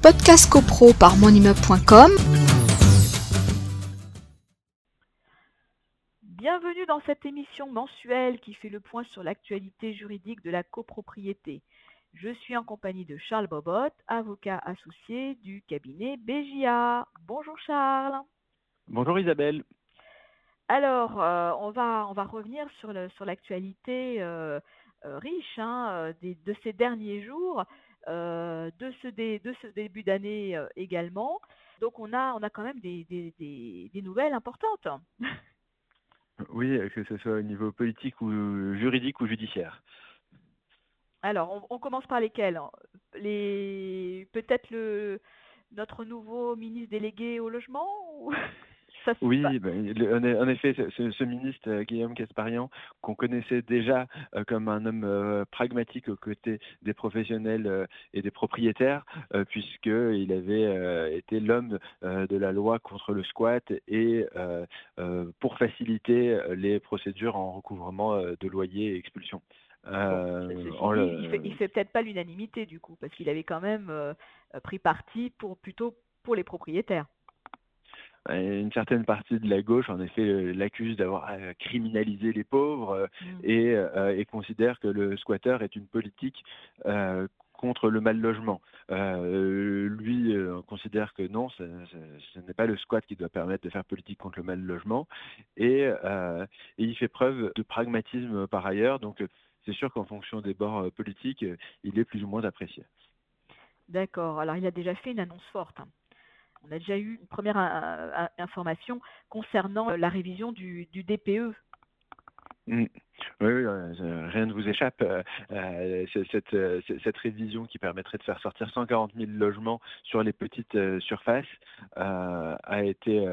podcast copro par monimmeuble.com. Bienvenue dans cette émission mensuelle qui fait le point sur l'actualité juridique de la copropriété. Je suis en compagnie de Charles Bobot, avocat associé du cabinet BJA. Bonjour Charles. Bonjour Isabelle. Alors, euh, on, va, on va revenir sur, le, sur l'actualité euh, euh, riche hein, de ces derniers jours, de, ce de ce début d'année également. Donc, on a, on a quand même des, des, des, nouvelles importantes. Oui, que ce soit au niveau politique ou juridique ou judiciaire? Alors, on, commence par lesquels les, Peut-être le, notre nouveau ministre délégué au logement oui, ben, en effet, ce, ministre euh, Guillaume Casparian, qu'on connaissait déjà euh, comme un homme euh, pragmatique aux côtés des professionnels et des propriétaires, puisqu'il avait été l'homme de la loi contre le squat et pour faciliter les procédures en recouvrement de loyers et expulsion. il ne fait, peut-être pas l'unanimité du coup, parce qu'il avait quand même pris parti pour plutôt pour les propriétaires une certaine partie de la gauche, en effet, euh, l'accuse d'avoir euh, criminalisé les pauvres euh, mmh. et, et, considère que le squatter est une politique contre le mal logement. lui considère que non, ce, n'est pas le squat qui doit permettre de faire politique contre le mal logement, et, et il fait preuve de pragmatisme par ailleurs. Donc c'est sûr qu'en fonction des bords politiques, il est plus ou moins apprécié. D'accord. Alors il a déjà fait une annonce forte. Hein. On a déjà eu une première euh, euh, information concernant euh, la révision du, DPE. Mmh. Oui, rien ne vous échappe. cette, révision qui permettrait de faire sortir 140 000 logements sur les petites surfaces a été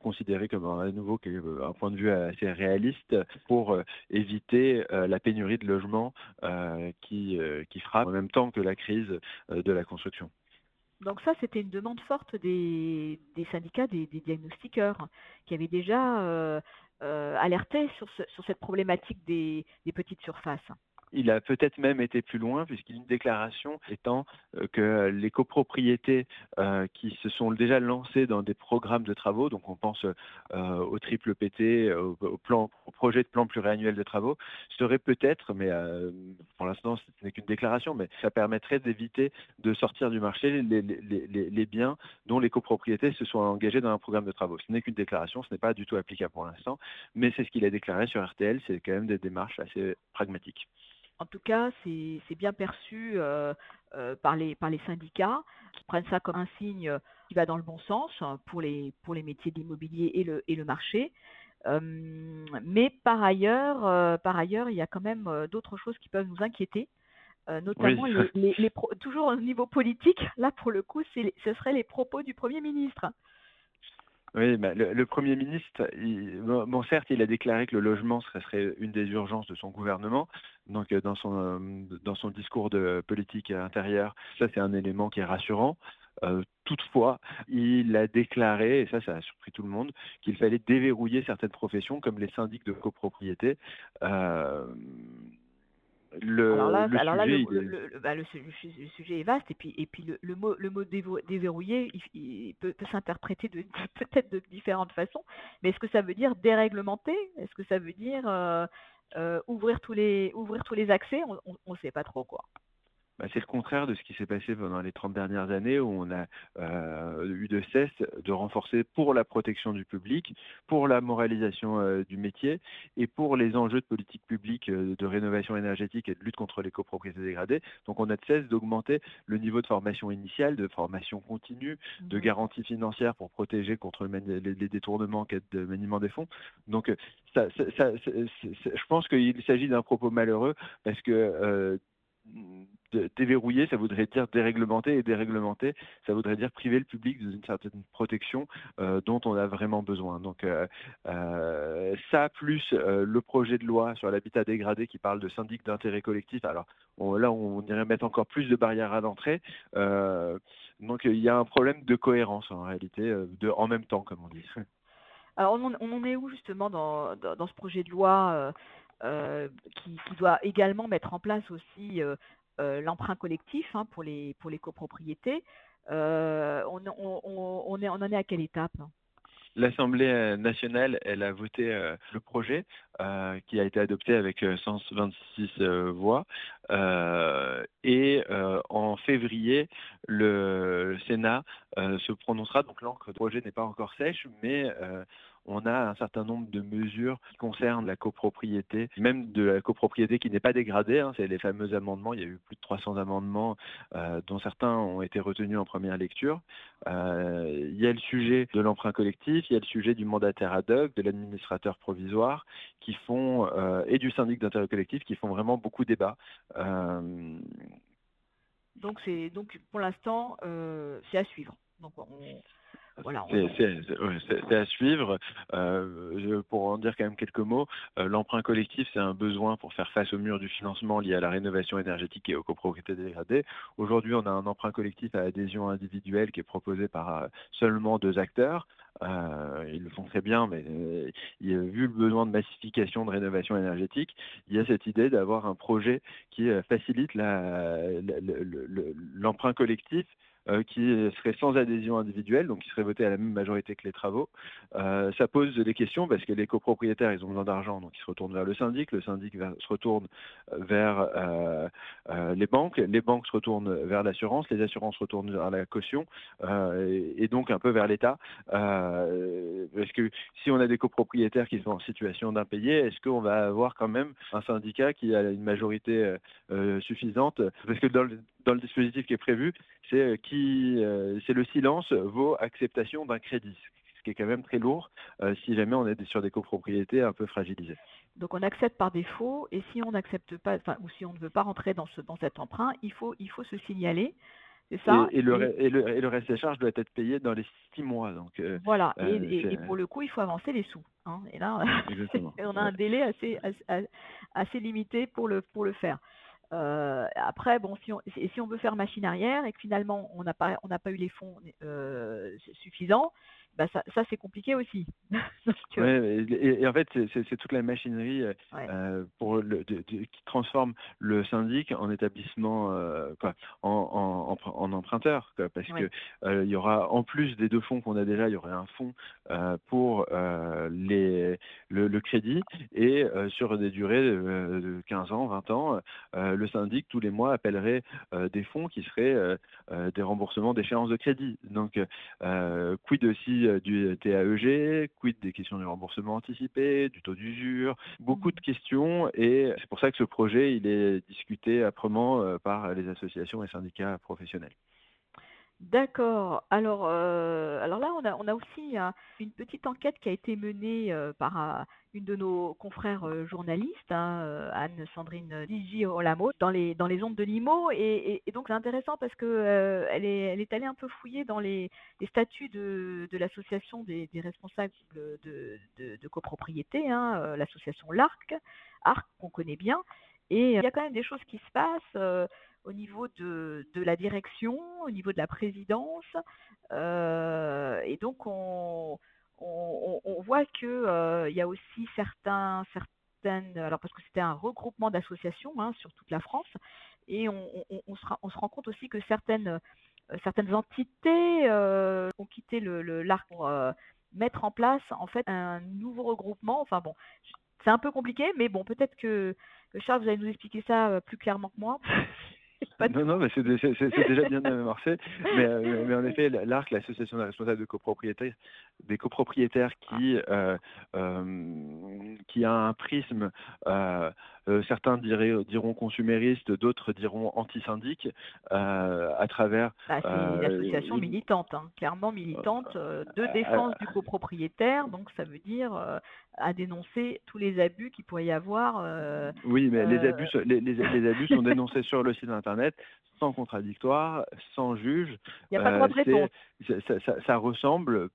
considérée comme à nouveau un point de vue assez réaliste pour éviter la pénurie de logements qui, qui frappe en même temps que la crise de la construction. Donc ça, c'était une demande forte des, syndicats, des, diagnostiqueurs, qui avaient déjà euh, euh, alerté sur, sur, cette problématique des petites surfaces. Il a peut-être même été plus loin, puisqu'il y a une déclaration étant euh, que les copropriétés euh, qui se sont déjà lancées dans des programmes de travaux, donc on pense euh, au triple PT, au, plan, projet de plan pluriannuel de travaux, seraient peut-être, mais pour l'instant ce n'est qu'une déclaration, mais ça permettrait d'éviter de sortir du marché les, les, les, biens dont les copropriétés se sont engagées dans un programme de travaux. Ce n'est qu'une déclaration, ce n'est pas du tout applicable pour l'instant, mais c'est ce qu'il a déclaré sur RTL, c'est quand même des démarches assez pragmatiques. En tout cas, c'est bien perçu euh, euh, par, les, par les syndicats qui prennent ça comme un signe qui va dans le bon sens pour les, pour les métiers de l'immobilier et le, et le marché. Euh, mais par ailleurs, par ailleurs, il y a quand même d'autres choses qui peuvent nous inquiéter, notamment les, toujours au niveau politique. Là, pour le coup, ce seraient les propos du Premier ministre. Oui, bah, le, Premier ministre, bon, certes, il a déclaré que le logement serait, une des urgences de son gouvernement. Donc, euh, dans son, euh, dans son discours de politique intérieure, ça, c'est un élément qui est rassurant. Euh, toutefois, il a déclaré, et ça, ça a surpris tout le monde, qu'il fallait déverrouiller certaines professions, comme les syndics de copropriété. Le, alors là, le, sujet est... vaste et puis, et puis le, mot, le mot déverrouiller il, peut, s'interpréter de, peut-être de différentes façons. Mais est-ce que ça veut dire déréglementer? Est-ce que ça veut dire euh, euh, ouvrir tous les ouvrir tous les accès? On ne sait pas trop quoi. Bah, c'est le contraire de ce qui s'est passé pendant les 30 dernières années où on a euh, eu de cesse de renforcer pour la protection du public, pour la moralisation euh, du métier et pour les enjeux de politique publique euh, de rénovation énergétique et de lutte contre les copropriétés dégradées. Donc on a de cesse d'augmenter le niveau de formation initiale, de formation continue, de mmh garantie financière pour protéger contre les, détournements de maniement des fonds. Donc ça, je pense qu'il s'agit d'un propos malheureux parce que déverrouiller, ça voudrait dire déréglementer, et déréglementer, ça voudrait dire priver le public d'une certaine protection euh, dont on a vraiment besoin. Donc euh, euh, ça, plus le projet de loi sur l'habitat dégradé qui parle de syndic d'intérêt collectif, alors là on irait mettre encore plus de barrières à l'entrée. donc il y a un problème de cohérence en réalité, en même temps comme on dit. Alors on en, est où justement dans, dans, ce projet de loi qui, qui, doit également mettre en place aussi l'emprunt collectif hein, pour, les, pour les copropriétés. On, est, on en est à quelle étape L'Assemblée nationale, elle a voté le projet qui a été adopté avec 126 voix. Et en février, le Sénat se prononcera. Donc l'encre du projet n'est pas encore sèche, mais on a un certain nombre de mesures qui concernent la copropriété, même de la copropriété qui n'est pas dégradée. Hein, c'est les fameux amendements. Il y a eu plus de 300 amendements, euh, dont certains ont été retenus en première lecture. Euh, il y a le sujet de l'emprunt collectif, il y a le sujet du mandataire ad hoc, de l'administrateur provisoire, qui font euh, et du syndic d'intérêt collectif, qui font vraiment beaucoup débat. Donc c'est donc pour l'instant c'est à suivre. Donc on, c'est à suivre. Euh, pour en dire quand même quelques mots, euh, l'emprunt collectif, c'est un besoin pour faire face au mur du financement lié à la rénovation énergétique et aux copropriétés dégradées. Aujourd'hui, on a un emprunt collectif à adhésion individuelle qui est proposé par euh, seulement deux acteurs. Ils le font très bien, mais vu le besoin de massification de rénovation énergétique, il y a cette idée d'avoir un projet qui facilite l'emprunt collectif euh, qui serait sans adhésion individuelle, donc qui serait voté à la même majorité que les travaux. Euh, ça pose des questions parce que les copropriétaires, ils ont besoin d'argent, donc ils se retournent vers le syndic, le syndic se retourne vers euh, les banques, les banques se retournent vers l'assurance, les assurances retournent vers la caution, et, donc un peu vers l'État. parce que si on a des copropriétaires qui sont en situation d'impayé, est-ce qu'on va avoir quand même un syndicat qui a une majorité suffisante? Parce que dans le, dans le dispositif qui est prévu, c'est euh, qui, euh, c'est le silence vaut acceptation d'un crédit, ce qui est quand même très lourd euh, si jamais on est sur des copropriétés un peu fragilisées. Donc on accepte par défaut, et si on n'accepte pas, ou si on ne veut pas rentrer dans, ce, dans cet emprunt, il faut, il faut se signaler. C'est ça? Et, le, et, le, reste des charges doit être payé dans les six mois. Donc, voilà, et, pour le coup, il faut avancer les sous. Hein. Et là, on a un délai assez, assez, assez, limité pour le, pour le faire. Euh, après, bon, si on, veut faire machine arrière et que finalement on n'a pas, on n'a pas eu les fonds euh, suffisants, bah ça, ça c'est compliqué aussi. Euh et, en fait, c'est toute la machinerie euh, pour le, qui transforme le syndic en établissement, quoi, en, en, en, emprunteur, quoi, parce que il y aura en plus des deux fonds qu'on a déjà, il y aurait un fonds pour les, le, le, crédit et sur des durées de 15 ans, 20 ans, le syndic tous les mois appellerait des fonds qui seraient des remboursements d'échéances de crédit. Donc, quid aussi euh, du TAEG, quid des questions du remboursement anticipé, du taux d'usure, beaucoup de questions et c'est pour ça que ce projet il est discuté âprement euh, par les associations et syndicats professionnels. D'accord. Alors, euh, alors là, on a, aussi une petite enquête qui a été menée par une de nos confrères journalistes, hein, Anne-Sandrine Digi-Olamo, dans les, dans ondes de Limo. Et, donc, c'est intéressant parce que elle, est, allée un peu fouiller dans les, statuts de, de l'association des, responsables de, de, copropriété, hein, l'association l'ARC, ARC qu'on connaît bien. Et il y a quand même des choses qui se passent au niveau de, la direction, au niveau de la présidence. Euh, et donc, on, voit qu'il euh, y a aussi certains, certaines, alors parce que c'était un regroupement d'associations hein, sur toute la France, et on, se, rend compte aussi que certaines, euh, certaines entités ont quitté le, l'arc pour mettre en place en fait un nouveau regroupement. Enfin bon, c'est un peu compliqué, mais bon, peut-être que, que Charles, vous allez nous expliquer ça plus clairement que moi. non, non, mais c'est déjà bien amorcé. Mais, euh, mais, en effet, l'ARC, l'association des responsables de copropriétaires, des copropriétaires qui, euh, euh, qui a un prisme, certains diront consumériste, d'autres diront anti-syndic, à travers. Bah, c'est une association militante, hein, clairement militante, de défense du copropriétaire. Donc ça veut dire à dénoncer tous les abus qu'il pourrait y avoir. oui, mais les abus, les, les, abus sont dénoncés sur le site internet sans contradictoire, sans juge. Il n'y a pas de droit de réponse. Ça, ressemble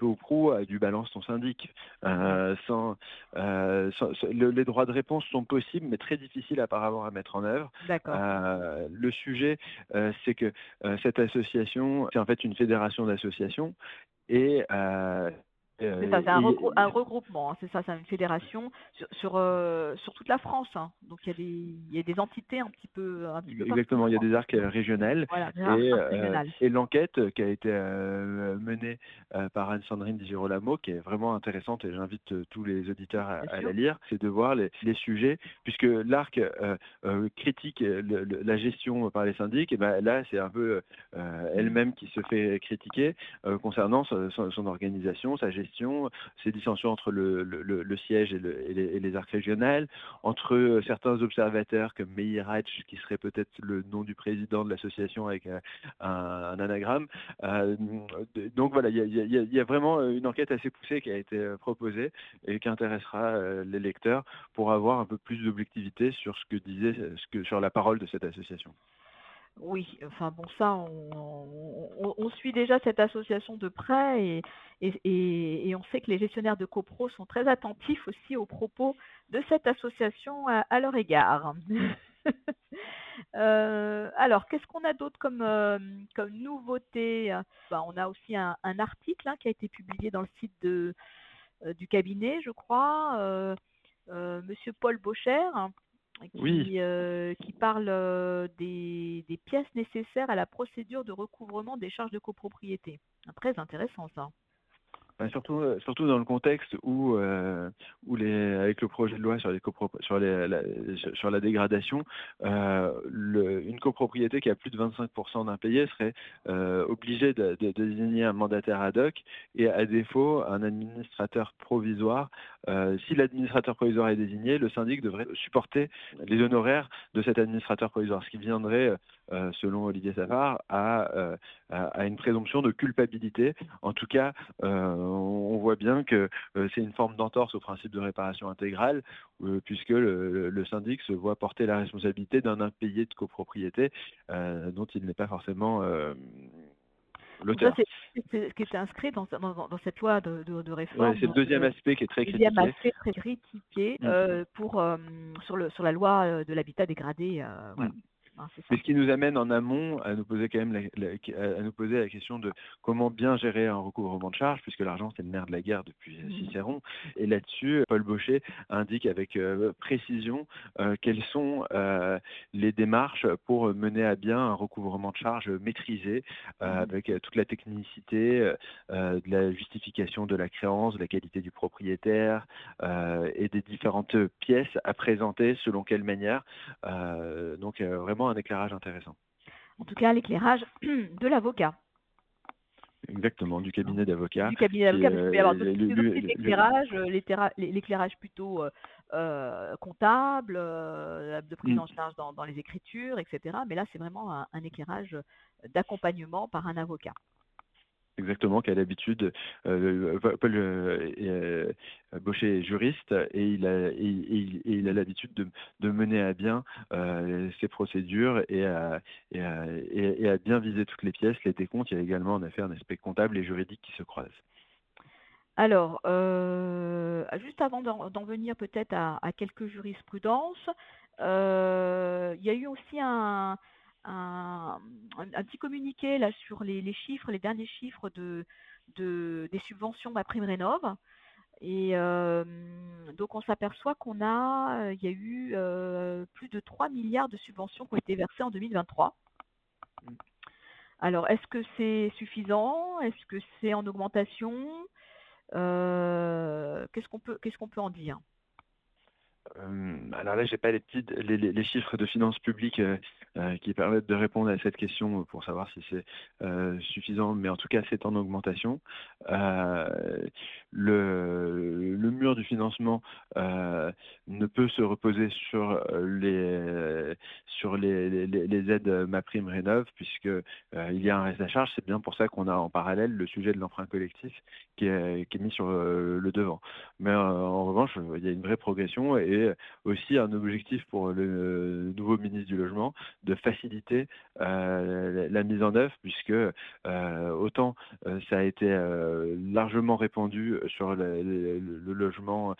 peu ou prou à du balance ton syndic. Euh, sans, euh, les droits de réponse sont possibles, mais très difficiles apparemment à mettre en œuvre. Euh, le sujet, c'est que cette association, c'est en fait une fédération d'associations et c'est ça, c'est un, regroupement, hein, c'est ça, c'est une fédération sur, sur, euh, toute la France. Hein. Donc il y, a des, il y a des entités un petit peu. Un petit Exactement, il y a des arcs régionales. et, l'enquête qui a été menée par Anne-Sandrine Di Girolamo, qui est vraiment intéressante et j'invite tous les auditeurs à, la lire, c'est de voir les, les sujets, puisque l'arc critique la gestion par les syndics, et ben là c'est un peu elle-même qui se fait critiquer concernant son organisation, sa gestion ces dissensions entre le, siège et, les, arcs régionales, entre euh, certains observateurs comme Meir qui serait peut-être le nom du président de l'association avec un, anagramme. Euh, donc voilà, il y, a vraiment une enquête assez poussée qui a été euh, proposée et qui intéressera les lecteurs pour avoir un peu plus d'objectivité sur ce que disait, sur la parole de cette association. Oui, enfin bon, ça, on, suit déjà cette association de près et, on sait que les gestionnaires de copro sont très attentifs aussi aux propos de cette association à, leur égard. Euh, alors, qu'est-ce qu'on a d'autre comme, euh, nouveauté? Bah, On a aussi un, article hein, qui a été publié dans le site euh, du cabinet, je crois. Monsieur Paul Bocher, qui, euh, qui parle euh, des, des, pièces nécessaires à la procédure de recouvrement des charges de copropriété. Très intéressant ça. Surtout, euh, surtout dans le contexte où, euh, où les, avec le projet de loi sur, les la, sur la dégradation, euh, le, une copropriété qui a plus de 25% d'impayés serait obligée de, désigner un mandataire ad hoc et à défaut un administrateur provisoire. Si l'administrateur provisoire est désigné, le syndic devrait supporter les honoraires de cet administrateur provisoire, ce qui viendrait euh, selon Olivier Savard, à, à, une présomption de culpabilité. En tout cas, euh, on voit bien que euh, c'est une forme d'entorse au principe de réparation intégrale, puisque le, syndic se voit porter la responsabilité d'un impayé de copropriété dont il n'est pas forcément l'auteur. C'est ce qui est inscrit dans, dans, cette loi de, de, réforme. c'est le deuxième aspect qui est très critiqué. Deuxième aspect très critiqué mm. pour, sur, le, sur la loi de l'habitat dégradé. Voilà. Hein, Mais ce qui nous amène en amont à nous poser quand même la, à nous poser la question de comment bien gérer un recouvrement de charges, puisque l'argent c'est le nerf de la guerre depuis mmh. Cicéron. Et là-dessus, Paul Baucher indique avec euh, précision euh, quelles sont euh, les démarches pour mener à bien un recouvrement de charges maîtrisé, mmh. avec toute la technicité de la justification de la créance, de la qualité du propriétaire et des différentes pièces à présenter selon quelle manière. donc vraiment un éclairage intéressant. En tout cas, l'éclairage de l'avocat. Exactement, du cabinet d'avocat. Du cabinet d'avocat, parce qu'il peut y avoir l'éclairage, l'éclairage plutôt euh, euh, comptable, euh, de prise mm. en charge dans, les écritures, etc. Mais là, c'est vraiment un éclairage d'accompagnement par un avocat. Exactement, qui a l'habitude, euh, Paul euh, euh, est juriste et il a, l'habitude de, de, mener à bien ses procédures et à, et, à, bien viser toutes les pièces, les décomptes. Il y a également en effet un aspect comptable et juridique qui se croisent. Alors, juste avant d'en venir peut-être à, à, quelques jurisprudences, il y a eu aussi un, un, petit communiqué là sur les, chiffres, les derniers chiffres de, des subventions ma prime rénov. Et euh, donc on s'aperçoit qu'on a, euh, il y a eu euh, plus de 3 milliards de subventions qui ont été versées en 2023. Alors est-ce que c'est suffisant? Est-ce que c'est en augmentation? Qu'est-ce qu'on peut, qu'est-ce qu'on peut en dire? Alors là, j'ai pas les, petites, les, chiffres de finances publiques euh, euh, qui permettent de répondre à cette question pour savoir si c'est suffisant, mais en tout cas, c'est en augmentation. Le, mur du financement ne peut se reposer sur les sur les, aides MaPrime Rénov, puisque il y a un reste à charge. C'est bien pour ça qu'on a en parallèle le sujet de l'emprunt collectif qui est, qui est mis sur le devant. Mais en revanche, il y a une vraie progression et aussi un objectif pour le nouveau ministre du Logement de faciliter euh, la mise en œuvre, puisque euh, autant euh, ça a été largement répandu sur le, logement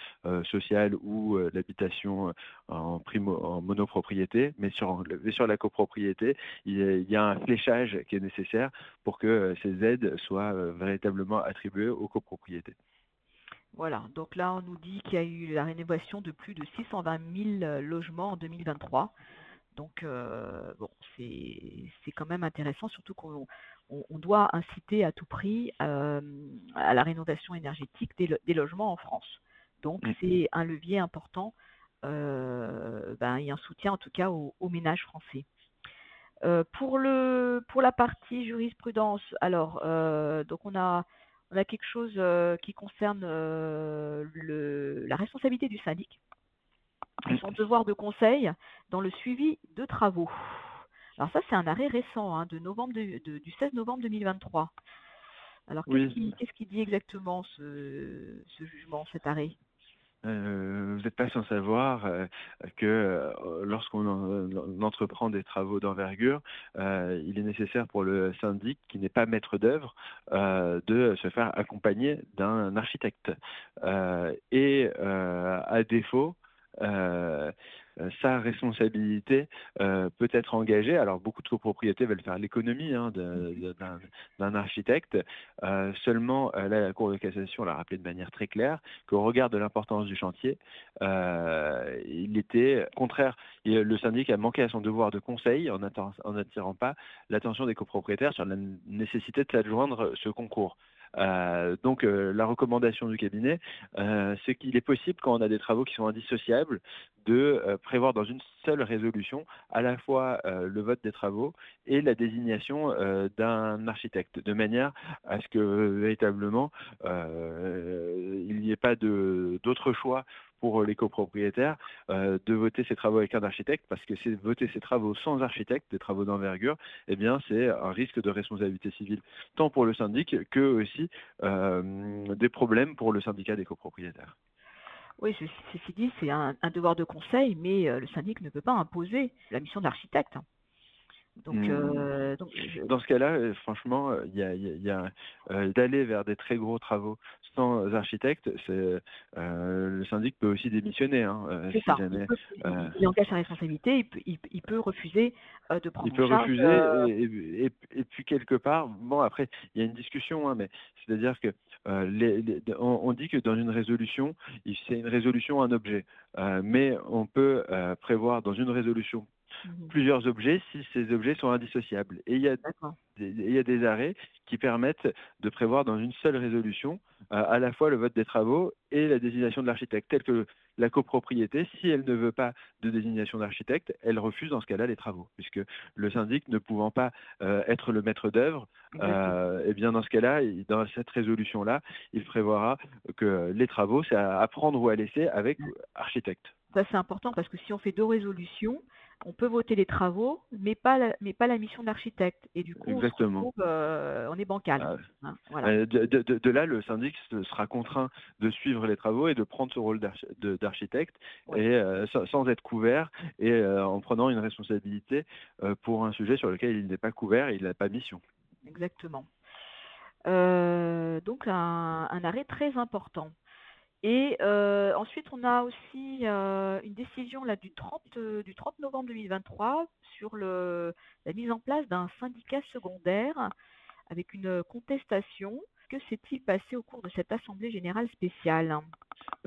social ou l'habitation en, en monopropriété, mais sur, sur la copropriété, il y a un fléchage qui est nécessaire pour que ces aides soient véritablement attribuées aux copropriétés. Voilà, donc là on nous dit qu'il y a eu la rénovation de plus de 620 000 logements en 2023. Donc bon, c'est quand même intéressant, surtout qu'on on, doit inciter à tout prix à la rénovation énergétique des, logements en France. Donc mmh. c'est un levier important ben, et un soutien en tout cas aux, ménages français. pour, le, pour la partie jurisprudence, alors donc on a on a quelque chose qui concerne la responsabilité du syndic, son devoir de conseil dans le suivi de travaux. Alors ça, c'est un arrêt récent hein, de novembre du 16 novembre 2023. Alors qu'est-ce qu'il dit exactement ce jugement, cet arrêt? Euh, vous n'êtes pas sans savoir euh, que euh, lorsqu'on entreprend des travaux d'envergure, il est nécessaire pour le syndic qui n'est pas maître d'œuvre de se faire accompagner d'un architecte. et à défaut, euh, sa responsabilité euh, peut être engagée. Alors beaucoup de copropriétés veulent faire l'économie hein, d'un architecte. Euh, seulement, la Cour de cassation l'a rappelé de manière très claire qu'au regard de l'importance du chantier, il était contraire. le syndic a manqué à son devoir de conseil en n'attirant pas l'attention des copropriétaires sur la nécessité de s'adjoindre ce concours. Euh, donc euh, la recommandation du cabinet, euh, c'est qu'il est possible quand on a des travaux qui sont indissociables de prévoir dans une seule résolution à la fois le vote des travaux et la désignation d'un architecte, de manière à ce que véritablement il n'y ait pas d'autre choix pour les copropriétaires euh, de voter ces travaux avec un architecte, parce que voter ces travaux sans architecte, des travaux d'envergure, eh bien c'est un risque de responsabilité civile, tant pour le syndic que aussi euh, des problèmes pour le syndicat des copropriétaires. Oui, ceci dit, c'est un, devoir de conseil, mais euh, le syndic ne peut pas imposer la mission Donc, mmh. Dans ce cas-là, franchement, il y a, d'aller vers des très gros travaux sans architecte, le syndic peut aussi démissionner. Hein, c'est ça. il, engage sa responsabilité, il peut, refuser de prendre. Il peut refuser et, puis quelque part, bon après, il y a une discussion, hein, mais c'est-à-dire que on, dit que dans une résolution, c'est une résolution un objet, mais on peut prévoir dans une résolution Mmh plusieurs objets si ces objets sont indissociables. Et il y, a des, il y a des arrêts qui permettent de prévoir dans une seule résolution euh, à la fois le vote des travaux et la désignation de l'architecte, tel que la copropriété, si elle ne veut pas de désignation d'architecte, elle refuse dans ce cas-là les travaux, puisque le syndic ne pouvant pas euh, être le maître d'œuvre, euh, eh bien dans ce cas-là, dans cette résolution-là, il prévoira que les travaux, c'est à prendre ou à laisser avec architecte. Ça c'est important parce que si on fait deux résolutions, on peut voter les travaux, mais pas la, mais pas la mission de l'architecte. Et du coup, On, euh, est bancal. Ah hein, euh, de, là, le syndic sera contraint de suivre les travaux et de prendre ce rôle d'architecte et euh, sans, être couvert et en prenant une responsabilité pour un sujet sur lequel il n'est pas couvert et il n'a pas mission. Exactement. donc un, arrêt très important. Et euh, ensuite, on a aussi euh, une décision là, du, 30, euh, du 30 novembre 2023 sur la mise en place d'un syndicat secondaire avec une contestation. Que s'est-il passé au cours de cette Assemblée générale spéciale?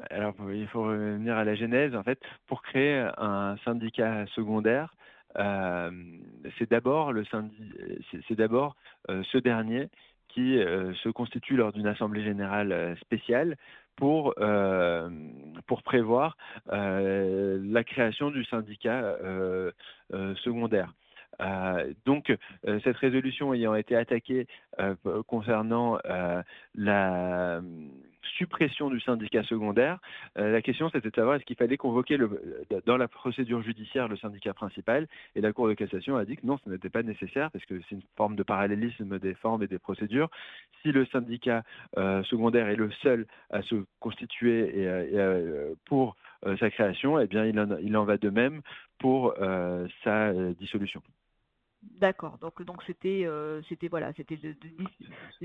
Alors, il faut revenir à la genèse. En fait, pour créer un syndicat secondaire, c'est d'abord ce dernier qui se constitue lors d'une assemblée générale spéciale pour, euh, pour prévoir euh, la création du syndicat euh, secondaire. donc, cette résolution ayant été attaquée concernant la suppression du syndicat secondaire. Euh, la question, c'était de savoir est-ce qu'il fallait convoquer le, dans la procédure judiciaire le syndicat principal. Et la Cour de cassation a dit que non, ce n'était pas nécessaire parce que c'est une forme de parallélisme des formes et des procédures. Si le syndicat euh, secondaire est le seul à se constituer euh, pour sa création, eh bien, il en, il en, va de même pour sa dissolution. D'accord. Donc donc c'était euh, c'était voilà c'était de,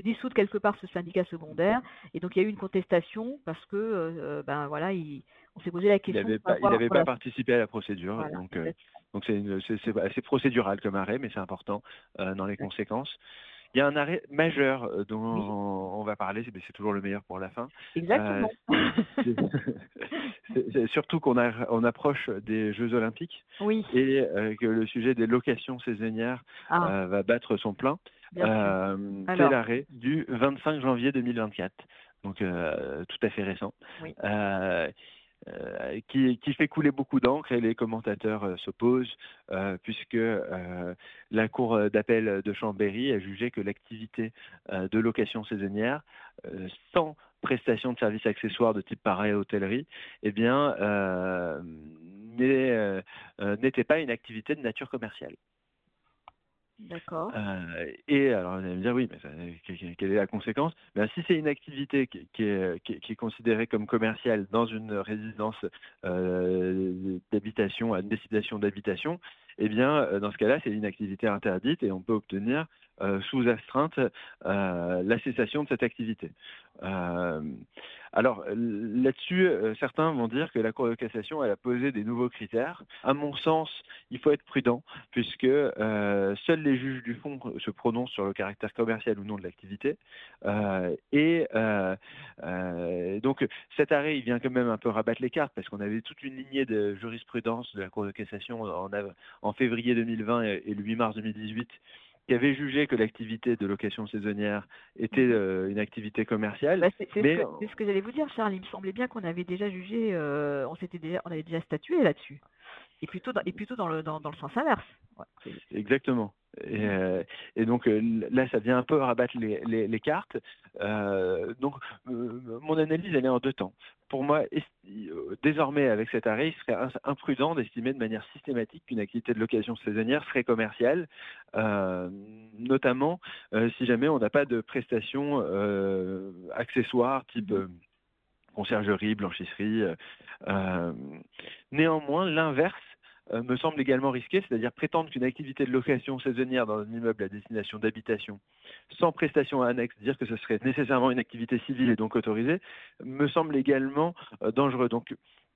dissoudre quelque part ce syndicat secondaire et donc il y a eu une contestation parce que euh, ben voilà il, on s'est posé la question. Il n'avait pas, participé à la procédure donc euh, donc c'est c'est procédural comme arrêt mais c'est important dans les conséquences. Il y a un arrêt majeur dont on, va parler, c'est toujours le meilleur pour la fin. Exactement. c'est surtout qu'on on approche des Jeux Olympiques oui. et que le sujet des locations saisonnières ah. va battre son plein. c'est l'arrêt du 25 janvier 2024 donc euh, tout à fait récent. Euh, euh, qui, fait couler beaucoup d'encre et les commentateurs s'opposent puisque la Cour d'appel de Chambéry a jugé que l'activité de location saisonnière sans prestation de services accessoires de type pareil hôtellerie, eh bien, n'était pas une activité de nature commerciale. D'accord. Euh, et alors, vous allez me dire, oui, mais quelle est la conséquence? Ben, Si c'est une activité qui, est, qui, est, considérée comme commerciale dans une résidence euh, d'habitation, à une destination d'habitation, eh bien, euh, dans ce cas-là, c'est une activité interdite et on peut obtenir sous astreinte euh, la cessation de cette activité. Euh, alors là-dessus, certains vont dire que la Cour de cassation elle a posé des nouveaux critères. À mon sens, il faut être prudent puisque seuls les juges du fond se prononcent sur le caractère commercial ou non de l'activité. et donc cet arrêt, il vient quand même un peu rabattre les cartes parce qu'on avait toute une lignée de jurisprudence de la Cour de cassation en, en février 2020 et le 8 mars 2018 qui avait jugé que l'activité de location saisonnière était mmh. euh, une activité commerciale. Bah, c'est ce que, j'allais vous dire, Charles. Il me semblait bien qu'on avait déjà jugé, euh, on s'était déjà, on avait déjà statué là-dessus, et plutôt dans, et plutôt dans le dans, dans le sens inverse. Exactement. Euh, et, donc là, ça vient un peu rabattre les, les, cartes. donc mon analyse, elle est en deux temps pour moi, désormais, avec cet arrêt, il serait imprudent d'estimer de manière systématique qu'une activité de location saisonnière serait commerciale, euh, notamment euh, si jamais on n'a pas de prestations euh, accessoires type conciergerie, blanchisserie. néanmoins, l'inverse euh, me semble également risqué, c'est-à-dire prétendre qu'une activité de location saisonnière dans un immeuble à destination d'habitation, sans prestation annexe, dire que ce serait nécessairement une activité civile et donc autorisée, me semble également euh, dangereux. Donc,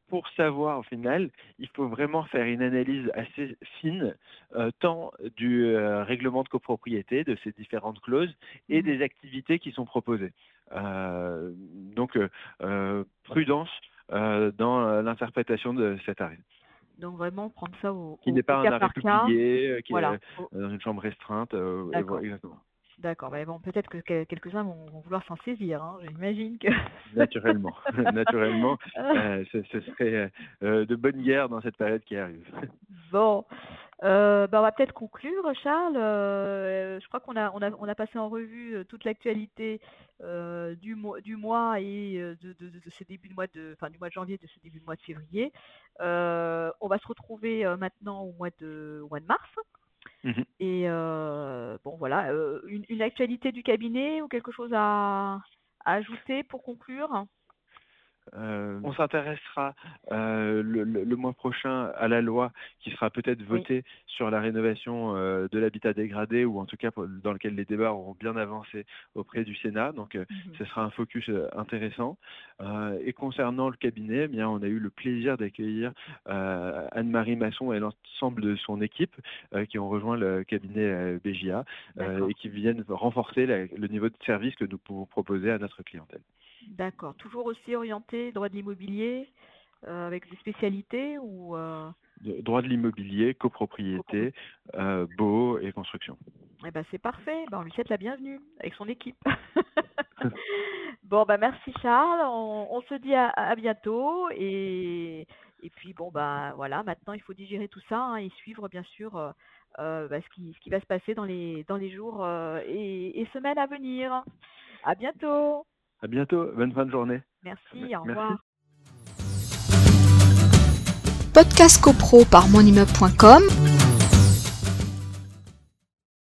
pour savoir au final, il faut vraiment faire une analyse assez fine, euh, tant du règlement de copropriété, de ces différentes clauses, et mmh. des activités qui sont proposées. donc, prudence dans l'interprétation de cet arrêt. Donc vraiment prendre ça au, qui n'est pas un arrêt publié, euh, qui est dans une chambre restreinte. Euh, exactement. D'accord, bah, bon, peut-être que quelques-uns vont, vouloir s'en saisir, hein. j'imagine que... Naturellement, naturellement, euh, ce, serait de bonne guerre dans cette période qui arrive. Bon, bah, on va peut-être conclure, Charles. je crois qu'on a, on a, on a passé en revue toute l'actualité du, mois, du mois et de, de, de, ce début de mois de, enfin, du mois de janvier, de ce début de mois de février. Euh, on va se retrouver euh, maintenant au mois de, mois de mars. Mhm. Et euh, bon, voilà, une, actualité du cabinet ou quelque chose à ajouter pour conclure? Euh, on s'intéressera euh, le, mois prochain à la loi qui sera peut-être votée sur la rénovation euh, de l'habitat dégradé ou en tout cas dans lequel les débats auront bien avancé auprès du Sénat. Donc mhm. ce sera un focus intéressant. et concernant le cabinet, eh bien, on a eu le plaisir d'accueillir Anne-Marie Masson et l'ensemble de son équipe qui ont rejoint le cabinet BJA et qui viennent renforcer le niveau de service que nous pouvons proposer à notre clientèle. D'accord. Toujours aussi orienté droit de l'immobilier euh, avec des spécialités ou euh... Droit de l'immobilier, copropriété, euh, beau et construction. Eh ben c'est parfait. Ben, on lui souhaite la bienvenue avec son équipe. bon bah merci Charles. On, se dit à, bientôt et et puis bon bah voilà. Maintenant il faut digérer tout ça hein, et suivre bien sûr. Euh, bah, ce, qui, ce qui va se passer dans les, dans les jours et, et semaines à venir. À bientôt. À bientôt. Bonne fin de journée. Merci. Au revoir. Podcast CoPro par monimmeuble.com